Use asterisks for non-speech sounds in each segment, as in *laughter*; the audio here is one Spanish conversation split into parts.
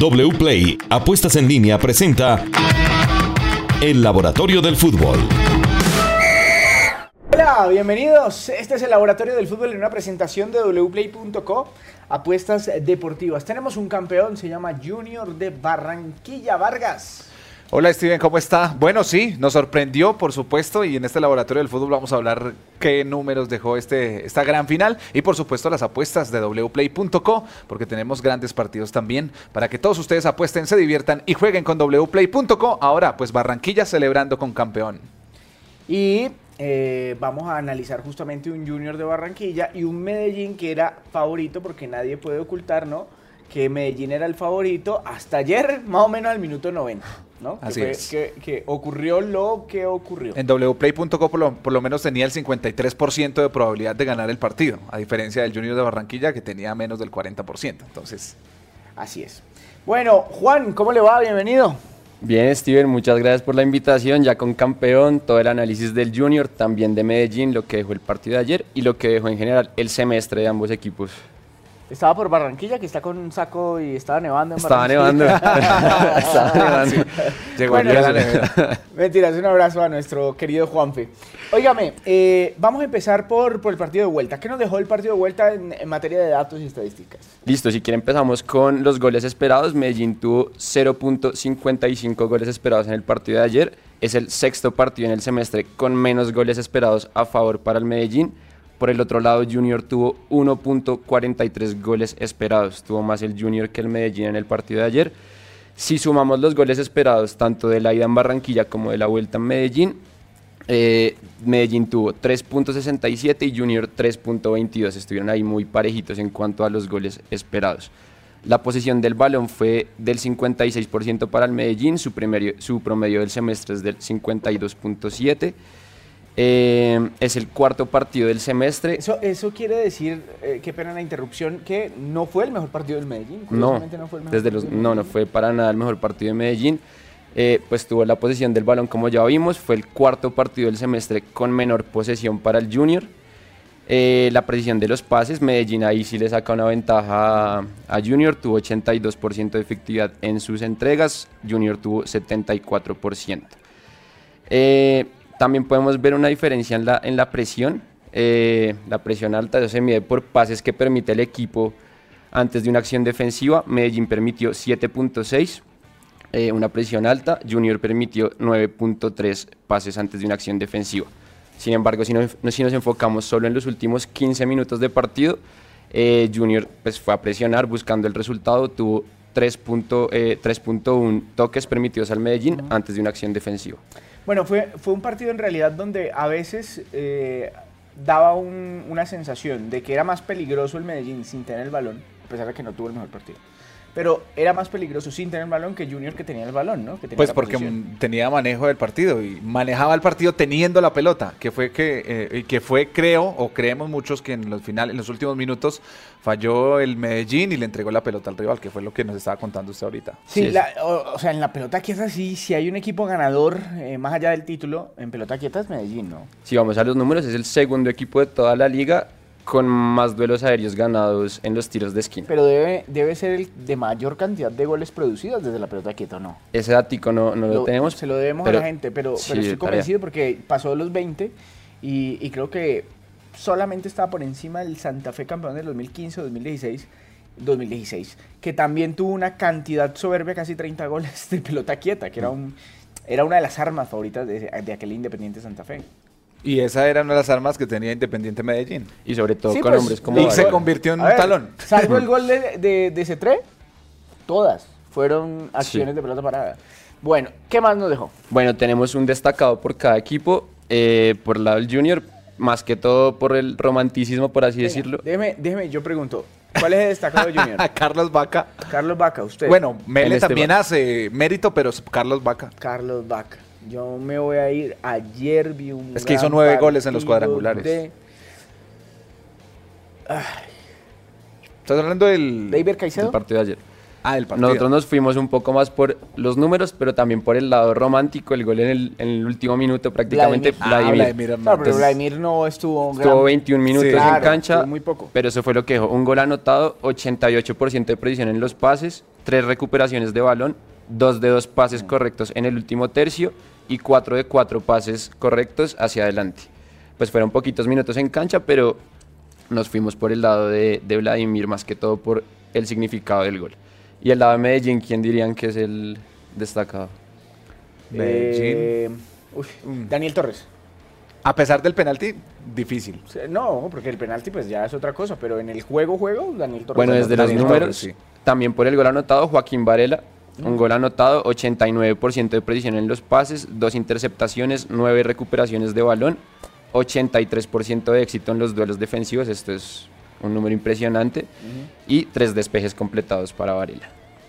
WPLAY Apuestas en línea presenta El Laboratorio del Fútbol. Hola, bienvenidos. Este es el Laboratorio del Fútbol en una presentación de wplay.co, apuestas deportivas. Tenemos un campeón, se llama Junior de Barranquilla Vargas. Hola Steven, ¿cómo está? Bueno, sí, nos sorprendió, por supuesto, y en este laboratorio del fútbol vamos a hablar qué números dejó este, esta gran final y por supuesto las apuestas de wplay.co, porque tenemos grandes partidos también para que todos ustedes apuesten, se diviertan y jueguen con wplay.co. Ahora, pues Barranquilla celebrando con campeón. Y eh, vamos a analizar justamente un Junior de Barranquilla y un Medellín que era favorito, porque nadie puede ocultar, ¿no? Que Medellín era el favorito hasta ayer, más o menos al minuto 90. ¿No? Así que, es. que, que ocurrió lo que ocurrió. En wplay.co por lo, por lo menos tenía el 53% de probabilidad de ganar el partido, a diferencia del Junior de Barranquilla que tenía menos del 40%. Entonces, Así es. Bueno, Juan, ¿cómo le va? Bienvenido. Bien, Steven, muchas gracias por la invitación. Ya con campeón, todo el análisis del Junior, también de Medellín, lo que dejó el partido de ayer y lo que dejó en general el semestre de ambos equipos. Estaba por Barranquilla, que está con un saco y estaba nevando en Estaba nevando. *laughs* Estaba nevando. llegó Bueno, el día de la nevera. Mentiras, un abrazo a nuestro querido Juanfe. Óigame, eh, vamos a empezar por, por el partido de vuelta. ¿Qué nos dejó el partido de vuelta en, en materia de datos y estadísticas? Listo, si quieren empezamos con los goles esperados. Medellín tuvo 0.55 goles esperados en el partido de ayer. Es el sexto partido en el semestre con menos goles esperados a favor para el Medellín. Por el otro lado, Junior tuvo 1.43 goles esperados. Tuvo más el Junior que el Medellín en el partido de ayer. Si sumamos los goles esperados tanto de la ida en Barranquilla como de la vuelta en Medellín, eh, Medellín tuvo 3.67 y Junior 3.22. Estuvieron ahí muy parejitos en cuanto a los goles esperados. La posición del balón fue del 56% para el Medellín, su, promedio- su promedio del semestre es del 52.7. Eh, es el cuarto partido del semestre. Eso, eso quiere decir, eh, qué pena la interrupción, que no fue el mejor partido del Medellín. No, no fue el mejor desde los, del no, no fue para nada el mejor partido de Medellín. Eh, pues tuvo la posesión del balón, como ya vimos, fue el cuarto partido del semestre con menor posesión para el Junior. Eh, la precisión de los pases, Medellín ahí sí le saca una ventaja a, a Junior, tuvo 82% de efectividad en sus entregas, Junior tuvo 74%. Eh, también podemos ver una diferencia en la, en la presión. Eh, la presión alta se mide por pases que permite el equipo antes de una acción defensiva. Medellín permitió 7.6, eh, una presión alta. Junior permitió 9.3 pases antes de una acción defensiva. Sin embargo, si nos, si nos enfocamos solo en los últimos 15 minutos de partido, eh, Junior pues, fue a presionar buscando el resultado. Tuvo 3.1 eh, 3.1 toques permitidos al Medellín antes de una acción defensiva. Bueno, fue, fue un partido en realidad donde a veces eh, daba un- una sensación de que era más peligroso el Medellín sin tener el balón, a pesar de que no tuvo el mejor partido. Pero era más peligroso sin tener el balón que Junior que tenía el balón, ¿no? Que tenía Pues porque posesión. mm, tenía manejo del partido y manejaba el partido teniendo la pelota, que fue que, eh, y que fue creo o creemos muchos que en los finales, en los últimos minutos falló el Medellín y le entregó la pelota al rival, que fue lo que nos estaba contando usted ahorita. Sí, Sí, la- o, o sea, en la pelota quieta sí, si hay un equipo ganador, eh, más allá del título, en pelota quieta es Medellín, ¿no? Si vamos a los números, es el segundo equipo de toda la liga con más duelos aéreos ganados en los tiros de esquina. Pero debe, debe ser el de mayor cantidad de goles producidos desde la pelota quieta, ¿o no? Ese datico no, no lo, tenemos. Se lo debemos pero a la gente, pero, sí, pero estoy tarea. convencido porque pasó de los 20 y, y creo que solamente estaba por encima del Santa Fe campeón del 2015 o 2016. 2016, que también tuvo una cantidad soberbia, casi 30 goles de pelota quieta, que era, un, era una de las armas favoritas de, de aquel Independiente Santa Fe. Y esa era una de las armas que tenía Independiente Medellín. Y sobre todo Sí, con pues, hombres como y se convirtió en un talón. Salvo el *laughs* gol de, de, de Cetré, todas fueron acciones Sí. de pelota parada. Bueno, ¿qué más nos dejó? Bueno, tenemos un destacado por cada equipo. eh, por el lado del Junior, más que todo por el romanticismo, por así Venga, decirlo. Déjeme, déjeme, yo pregunto, ¿cuál es el destacado de Junior? *laughs* Carlos Vaca. Carlos Vaca, usted. Bueno, Mele Esteban. también hace mérito, pero es Carlos Vaca. Carlos Vaca. Yo me voy a ir. Ayer vi un. Es que hizo nueve goles en los cuadrangulares. De ¿Estás hablando del, David El Caicedo. partido de ayer. ah, del partido? Nosotros nos fuimos un poco más por los números, pero también por el lado romántico. El gol en el, en el último minuto, prácticamente. Vladimir. Ah, Vladimir. Claro, pero. Vladimir no estuvo. Estuvo gran- 21 minutos Sí. en cancha, muy poco. pero eso fue lo que dejó. Un gol anotado, 88% de precisión en los pases, tres recuperaciones de balón, dos de dos pases correctos en el último tercio y cuatro de cuatro pases correctos hacia adelante. Pues fueron poquitos minutos en cancha, pero nos fuimos por el lado de, de Vladimir más que todo por el significado del gol. Y el lado de Medellín, ¿quién dirían que es el destacado? Medellín. Eh, uy, Daniel Torres. A pesar del penalti, difícil. No, porque el penalti pues ya es otra cosa, pero en el juego, juego, Daniel Torres. Bueno, desde los Daniel números, Torres, sí. también por el gol anotado, Joaquín Varela, un gol anotado, 89% de precisión en los pases, dos interceptaciones, nueve recuperaciones de balón, 83% de éxito en los duelos defensivos, esto es un número impresionante, y tres despejes completados para Varela.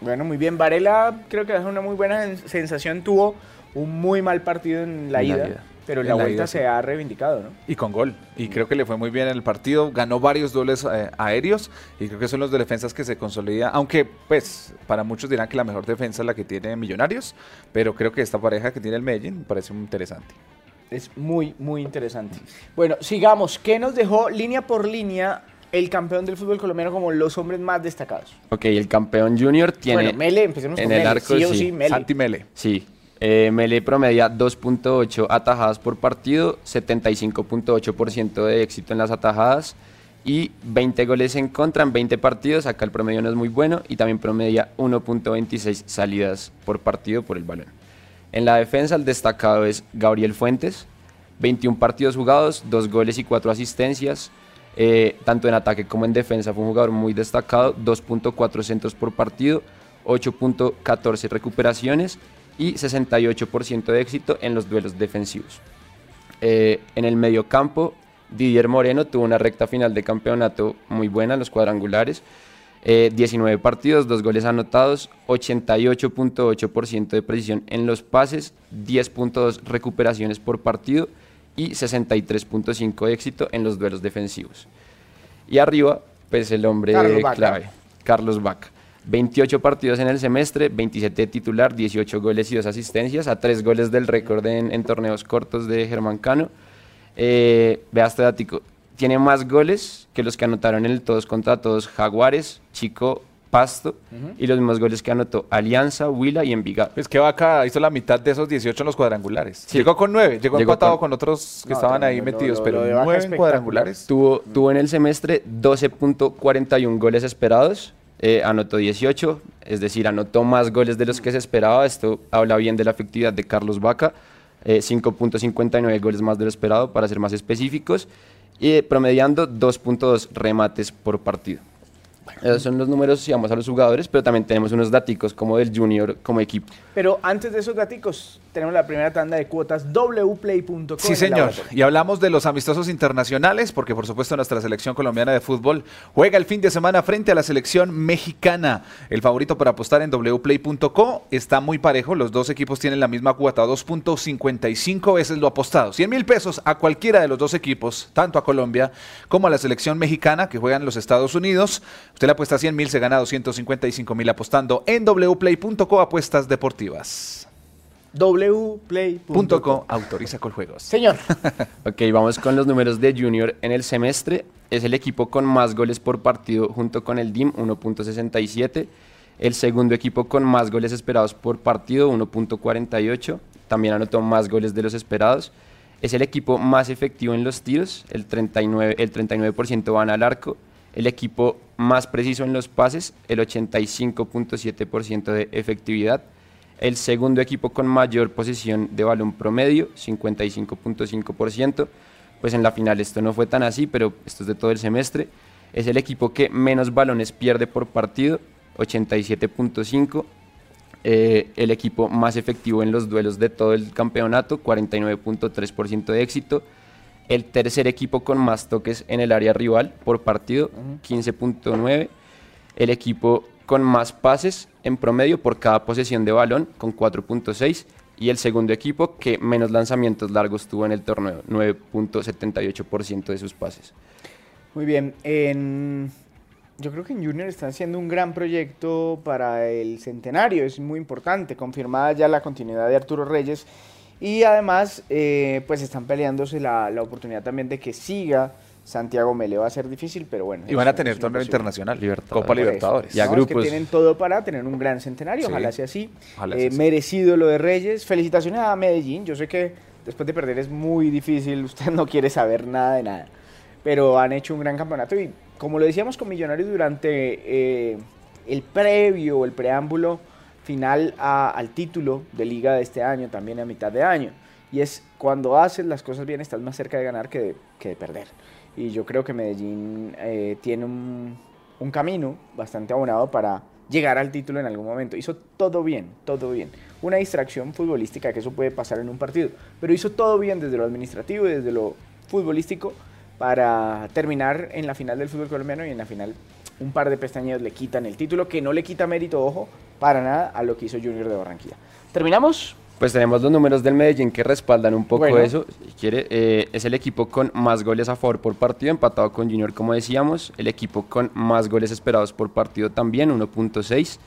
Bueno, muy bien. Varela creo que es una muy buena sen- sensación. Tuvo un muy mal partido en la En la ida. Pero la la vuelta ida, se sí. ha reivindicado, ¿no? Y con gol. Y creo que le fue muy bien en el partido. Ganó varios dobles eh, aéreos. Y creo que son los de defensas que se consolida. Aunque, pues, para muchos dirán que la mejor defensa es la que tiene Millonarios. Pero creo que esta pareja que tiene el Medellín me parece muy interesante. Es muy, muy interesante. Bueno, sigamos. ¿Qué nos dejó línea por línea el campeón del fútbol colombiano como los hombres más destacados? Ok, el campeón junior tiene... bueno, Mele, empecemos en con el Mele. arco, sí o sí. sí, Mele. Santi Mele. Sí, eh, Mele promedia 2.8 atajadas por partido, 75.8% de éxito en las atajadas y 20 goles en contra en 20 partidos. Acá el promedio no es muy bueno y también promedia 1.26 salidas por partido por el balón. En la defensa el destacado es Gabriel Fuentes, 21 partidos jugados, 2 goles y 4 asistencias. Eh, tanto en ataque como en defensa fue un jugador muy destacado, 2.4 centros por partido, 8.14 recuperaciones y 68% de éxito en los duelos defensivos. Eh, en el medio campo, Didier Moreno tuvo una recta final de campeonato muy buena en los cuadrangulares. Eh, 19 partidos, 2 goles anotados, 88.8% de precisión en los pases, 10.2 recuperaciones por partido y 63.5 de éxito en los duelos defensivos. Y arriba, pues el hombre Carlos clave, Carlos Vaca. 28 partidos en el semestre, 27 de titular, 18 goles y 2 asistencias, a 3 goles del récord en, en torneos cortos de Germán Cano. Eh, vea este datico, tiene más goles que los que anotaron en el todos contra todos Jaguares, Chico, Pasto, y los mismos goles que anotó Alianza, Huila y Envigado. Pues que Vaca hizo la mitad de esos 18 en los cuadrangulares. Sí. llegó con 9, llegó, Llegó empatado con- con, otros que No, estaban ahí metidos, lo- pero lo de Vaca 9 en cuadrangulares. Tuvo, tuvo en el semestre 12.41 goles esperados, eh, anotó 18, es decir, anotó más goles de los que se esperaba. Esto habla bien de la efectividad de Carlos Vaca, eh, 5.59 goles más de lo esperado, para ser más específicos, y eh, promediando 2.2 remates por partido. Esos son los números si vamos a los jugadores, pero también tenemos unos daticos como del Junior como equipo. Pero antes de esos daticos, tenemos la primera tanda de cuotas wplay.com. Sí, señor. Y hablamos de los amistosos internacionales, porque por supuesto nuestra selección colombiana de fútbol juega el fin de semana frente a la selección mexicana. El favorito para apostar en wplay.co está muy parejo. Los dos equipos tienen la misma cuota, 2.55 veces lo apostado. 100 mil pesos a cualquiera de los dos equipos, tanto a Colombia como a la selección mexicana que juegan en los Estados Unidos. Usted le apuesta 100 mil, se gana 255 mil apostando en wplay.co apuestas deportivas. wplay.com. Punto .co autoriza Coljuegos. Señor, *laughs* Ok, vamos con los números de Junior en el semestre. Es el equipo con más goles por partido junto con el DIM, 1.67. El segundo equipo con más goles esperados por partido, 1.48. También anotó más goles de los esperados. Es el equipo más efectivo en los tiros, el 39%, el 39% van al arco. El equipo más preciso en los pases, el 85.7% de efectividad. El segundo equipo con mayor posesión de balón promedio, 55.5%. Pues en la final esto no fue tan así, pero esto es de todo el semestre. Es el equipo que menos balones pierde por partido, 87.5%. Eh, el equipo más efectivo en los duelos de todo el campeonato, 49.3% de éxito. El tercer equipo con más toques en el área rival por partido, 15.9. El equipo con más pases en promedio por cada posesión de balón, con 4.6. Y el segundo equipo que menos lanzamientos largos tuvo en el torneo, 9.78% de sus pases. muy bien. En- yo creo que en Junior están haciendo un gran proyecto para el centenario. Es muy importante. Confirmada ya la continuidad de Arturo Reyes. Y además, eh, pues están peleándose la, la oportunidad también de que siga Santiago Mele va a ser difícil, pero bueno. Y van a es- tener es torneo internacional, Libertadores. Copa Libertadores. Y a ¿no? Es grupos. que tienen todo para tener un gran centenario, Sí. ojalá sea así. Ojalá Eh, sea así. merecido lo de Reyes. Felicitaciones a Medellín. Yo sé que después de perder es muy difícil, *laughs* usted no quiere saber nada de nada. Pero han hecho un gran campeonato y como lo decíamos con Millonarios durante eh, el previo, el preámbulo final al título de liga de este año, también a mitad de año. Y es cuando haces las cosas bien estás más cerca de ganar que de, que de perder. Y yo creo que Medellín eh, tiene un, un camino bastante abonado para llegar al título en algún momento. Hizo todo bien, todo bien. Una distracción futbolística, que eso puede pasar en un partido, pero hizo todo bien desde lo administrativo y desde lo futbolístico para terminar en la final del fútbol colombiano y en la final un par de pestañeos le quitan el título, que no le quita mérito, ojo, para nada a lo que hizo Junior de Barranquilla. ¿Terminamos? Pues tenemos los números del Medellín que respaldan un poco Bueno. eso. Si quiere, eh, es el equipo con más goles a favor por partido, empatado con Junior, como decíamos. El equipo con más goles esperados por partido también, 1.6.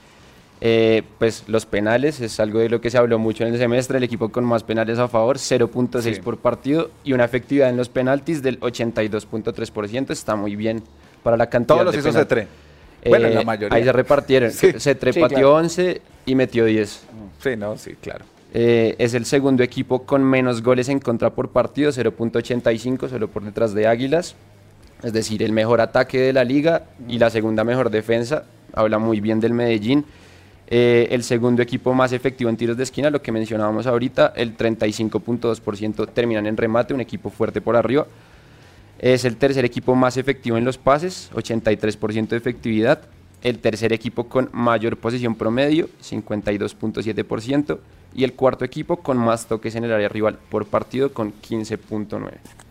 Eh, pues los penales es algo de lo que se habló mucho en el semestre. El equipo con más penales a favor, 0.6 Sí. por partido y una efectividad en los penaltis del 82.3%. Está muy bien para la cantidad Todos los de hizo penaltis. C3. Bueno, la Eh, mayoría. Ahí se repartieron. *laughs* Sí. C3 Sí, pateó claro. 11 y metió 10. Sí, no, sí, claro. Eh, es el segundo equipo con menos goles en contra por partido, 0.85, solo por detrás de Águilas. Es decir, el mejor ataque de la liga y la segunda mejor defensa. Habla muy bien del Medellín. Eh, el segundo equipo más efectivo en tiros de esquina, lo que mencionábamos ahorita, el 35.2% terminan en remate, un equipo fuerte por arriba. Es el tercer equipo más efectivo en los pases, 83% de efectividad. El tercer equipo con mayor posesión promedio, 52.7%. Y el cuarto equipo con más toques en el área rival por partido, con 15.9%.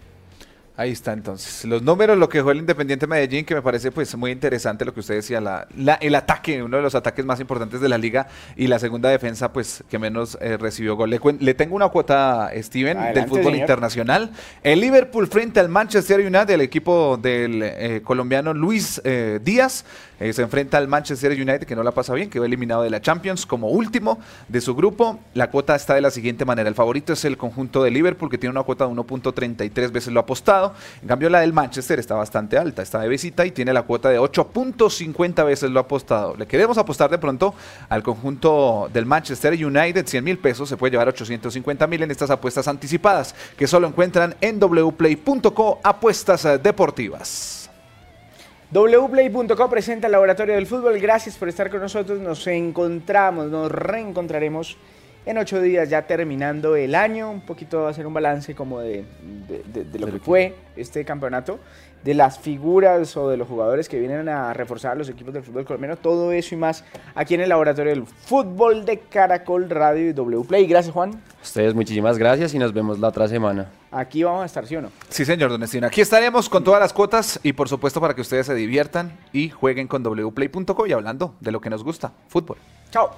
Ahí está entonces. Los números, lo que dejó el Independiente Medellín, que me parece pues muy interesante lo que usted decía, la, la- el ataque, uno de los ataques más importantes de la liga y la segunda defensa pues que menos eh, recibió gol. Le, tengo una cuota, Steven, Adelante, del fútbol señor. internacional. El Liverpool frente al Manchester United, el equipo del eh, colombiano Luis eh, Díaz, se enfrenta al Manchester United que no la pasa bien, quedó eliminado de la Champions como último de su grupo. La cuota está de la siguiente manera. El favorito es el conjunto de Liverpool que tiene una cuota de 1.33 veces lo apostado. En cambio la del Manchester está bastante alta, está de visita y tiene la cuota de 8.50 veces lo apostado. Le queremos apostar de pronto al conjunto del Manchester United 100 mil pesos, se puede llevar 850 mil en estas apuestas anticipadas que solo encuentran en wplay.co apuestas deportivas. wplay.co presenta el Laboratorio del Fútbol. Gracias por estar con nosotros. Nos encontramos, nos reencontraremos en ocho días ya terminando el año. Un poquito va a hacer un balance como de, de- de- de lo que fue este campeonato, de las figuras o de los jugadores que vienen a reforzar a los equipos del fútbol colombiano. Todo eso y más aquí en el Laboratorio del Fútbol de Caracol Radio y Wplay. Gracias Juan. Ustedes muchísimas gracias y nos vemos la otra semana. Aquí vamos a estar, ¿sí o no? Sí, señor Don Estino. Aquí estaremos con todas las cuotas y por supuesto para que ustedes se diviertan y jueguen con wplay.co y hablando de lo que nos gusta, fútbol. Chao.